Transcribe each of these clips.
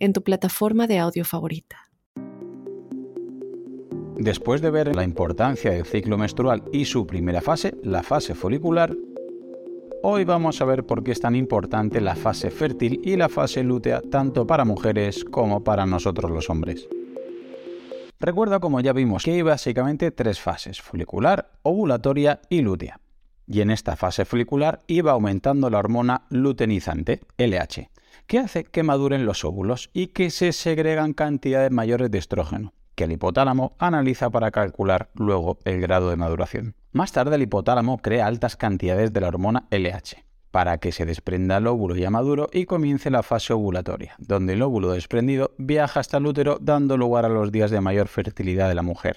en tu plataforma de audio favorita. Después de ver la importancia del ciclo menstrual y su primera fase, la fase folicular, hoy vamos a ver por qué es tan importante la fase fértil y la fase lútea tanto para mujeres como para nosotros los hombres. Recuerda como ya vimos que hay básicamente tres fases, folicular, ovulatoria y lútea. Y en esta fase folicular iba aumentando la hormona luteinizante, LH, que hace que maduren los óvulos y que se segregan cantidades mayores de estrógeno que el hipotálamo analiza para calcular luego el grado de maduración. Más tarde el hipotálamo crea altas cantidades de la hormona LH para que se desprenda el óvulo ya maduro y comience la fase ovulatoria, donde el óvulo desprendido viaja hasta el útero dando lugar a los días de mayor fertilidad de la mujer.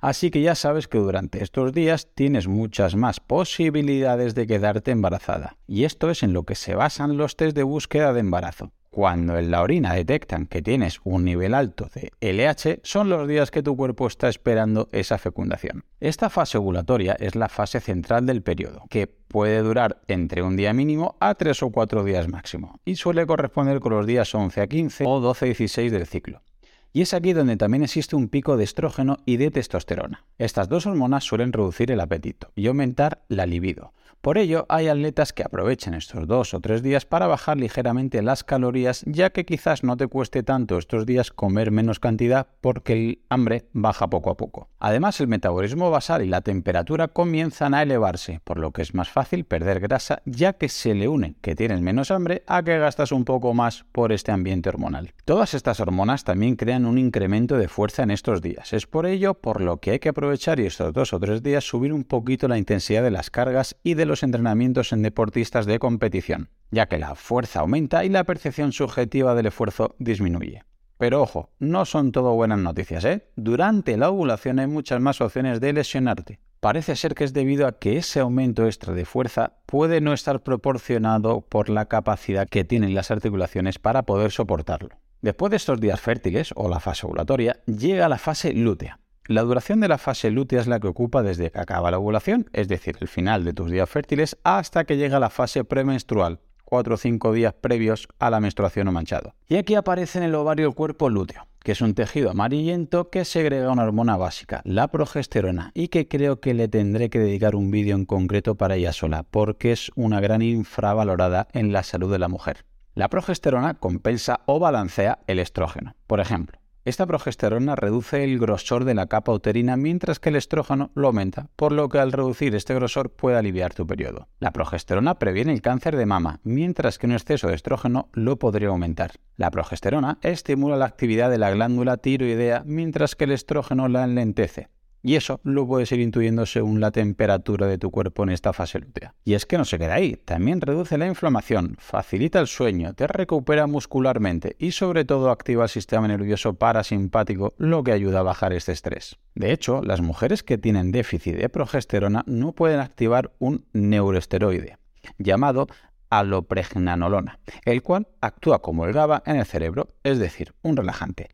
Así que ya sabes que durante estos días tienes muchas más posibilidades de quedarte embarazada. Y esto es en lo que se basan los test de búsqueda de embarazo. Cuando en la orina detectan que tienes un nivel alto de LH, son los días que tu cuerpo está esperando esa fecundación. Esta fase ovulatoria es la fase central del periodo, que puede durar entre un día mínimo a 3 o 4 días máximo, y suele corresponder con los días 11 a 15 o 12 a 16 del ciclo. Y es aquí donde también existe un pico de estrógeno y de testosterona. Estas dos hormonas suelen reducir el apetito y aumentar la libido, por ello, hay atletas que aprovechan estos dos o tres días para bajar ligeramente las calorías, ya que quizás no te cueste tanto estos días comer menos cantidad porque el hambre baja poco a poco. Además, el metabolismo basal y la temperatura comienzan a elevarse, por lo que es más fácil perder grasa, ya que se le une que tienes menos hambre a que gastas un poco más por este ambiente hormonal. Todas estas hormonas también crean un incremento de fuerza en estos días. Es por ello por lo que hay que aprovechar y estos dos o tres días subir un poquito la intensidad de las cargas y de los entrenamientos en deportistas de competición, ya que la fuerza aumenta y la percepción subjetiva del esfuerzo disminuye. Pero ojo, no son todo buenas noticias, ¿eh? Durante la ovulación hay muchas más opciones de lesionarte. Parece ser que es debido a que ese aumento extra de fuerza puede no estar proporcionado por la capacidad que tienen las articulaciones para poder soportarlo. Después de estos días fértiles o la fase ovulatoria, llega la fase lútea. La duración de la fase lútea es la que ocupa desde que acaba la ovulación, es decir, el final de tus días fértiles, hasta que llega la fase premenstrual, 4 o 5 días previos a la menstruación o manchado. Y aquí aparece en el ovario el cuerpo lúteo, que es un tejido amarillento que segrega una hormona básica, la progesterona, y que creo que le tendré que dedicar un vídeo en concreto para ella sola, porque es una gran infravalorada en la salud de la mujer. La progesterona compensa o balancea el estrógeno. Por ejemplo, esta progesterona reduce el grosor de la capa uterina mientras que el estrógeno lo aumenta, por lo que al reducir este grosor puede aliviar tu periodo. La progesterona previene el cáncer de mama, mientras que un exceso de estrógeno lo podría aumentar. La progesterona estimula la actividad de la glándula tiroidea, mientras que el estrógeno la enlentece. Y eso lo puedes ir intuyendo según la temperatura de tu cuerpo en esta fase lútea. Y es que no se queda ahí, también reduce la inflamación, facilita el sueño, te recupera muscularmente y sobre todo activa el sistema nervioso parasimpático, lo que ayuda a bajar este estrés. De hecho, las mujeres que tienen déficit de progesterona no pueden activar un neuroesteroide llamado alopregnanolona, el cual actúa como el GABA en el cerebro, es decir, un relajante.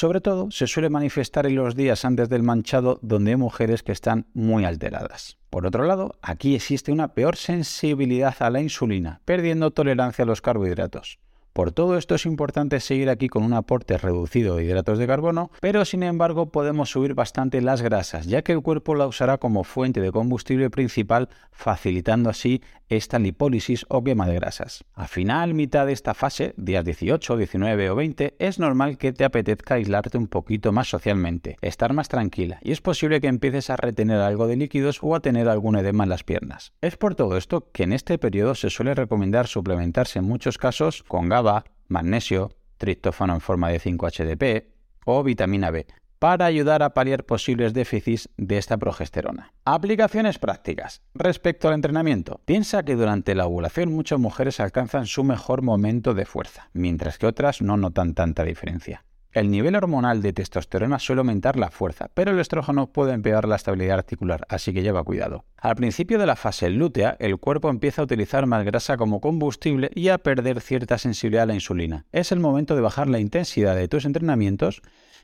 Sobre todo se suele manifestar en los días antes del manchado donde hay mujeres que están muy alteradas. Por otro lado, aquí existe una peor sensibilidad a la insulina, perdiendo tolerancia a los carbohidratos. Por todo esto es importante seguir aquí con un aporte reducido de hidratos de carbono, pero sin embargo podemos subir bastante las grasas, ya que el cuerpo la usará como fuente de combustible principal, facilitando así esta lipólisis o quema de grasas. Al final, mitad de esta fase, días 18, 19 o 20, es normal que te apetezca aislarte un poquito más socialmente, estar más tranquila, y es posible que empieces a retener algo de líquidos o a tener algún edema en las piernas. Es por todo esto que en este periodo se suele recomendar suplementarse en muchos casos con GABA magnesio, triptófano en forma de 5-HDP o vitamina B para ayudar a paliar posibles déficits de esta progesterona. Aplicaciones prácticas. Respecto al entrenamiento, piensa que durante la ovulación muchas mujeres alcanzan su mejor momento de fuerza, mientras que otras no notan tanta diferencia. El nivel hormonal de testosterona suele aumentar la fuerza, pero el estrógeno puede empeorar la estabilidad articular, así que lleva cuidado. Al principio de la fase lútea, el cuerpo empieza a utilizar más grasa como combustible y a perder cierta sensibilidad a la insulina. Es el momento de bajar la intensidad de tus entrenamientos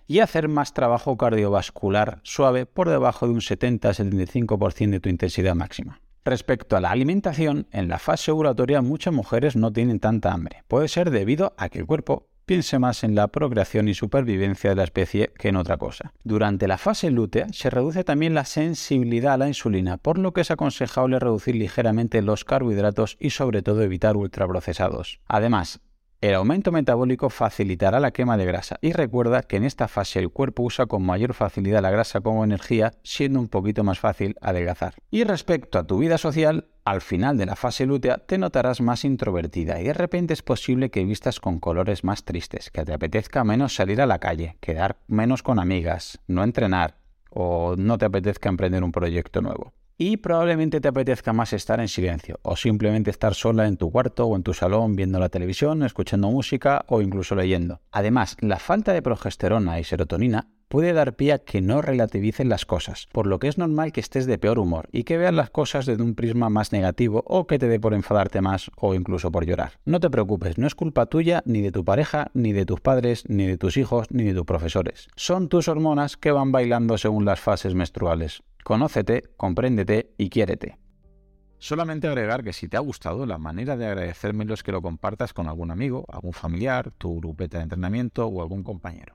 y hacer más trabajo cardiovascular suave por debajo de un 70-75% de tu intensidad máxima. Respecto a la alimentación, en la fase ovulatoria muchas mujeres no tienen tanta hambre. Puede ser debido a que el cuerpo piense más en la procreación y supervivencia de la especie que en otra cosa. Durante la fase lútea se reduce también la sensibilidad a la insulina, por lo que es aconsejable reducir ligeramente los carbohidratos y sobre todo evitar ultraprocesados. Además, el aumento metabólico facilitará la quema de grasa y recuerda que en esta fase el cuerpo usa con mayor facilidad la grasa como energía, siendo un poquito más fácil adelgazar. Y respecto a tu vida social, al final de la fase lútea te notarás más introvertida y de repente es posible que vistas con colores más tristes, que te apetezca menos salir a la calle, quedar menos con amigas, no entrenar o no te apetezca emprender un proyecto nuevo y probablemente te apetezca más estar en silencio o simplemente estar sola en tu cuarto o en tu salón viendo la televisión, escuchando música o incluso leyendo. Además, la falta de progesterona y serotonina puede dar pie a que no relativicen las cosas, por lo que es normal que estés de peor humor y que veas las cosas desde un prisma más negativo o que te dé por enfadarte más o incluso por llorar. No te preocupes, no es culpa tuya, ni de tu pareja, ni de tus padres, ni de tus hijos, ni de tus profesores. Son tus hormonas que van bailando según las fases menstruales. Conócete, compréndete y quiérete. Solamente agregar que si te ha gustado, la manera de agradecérmelo es que lo compartas con algún amigo, algún familiar, tu grupeta de entrenamiento o algún compañero.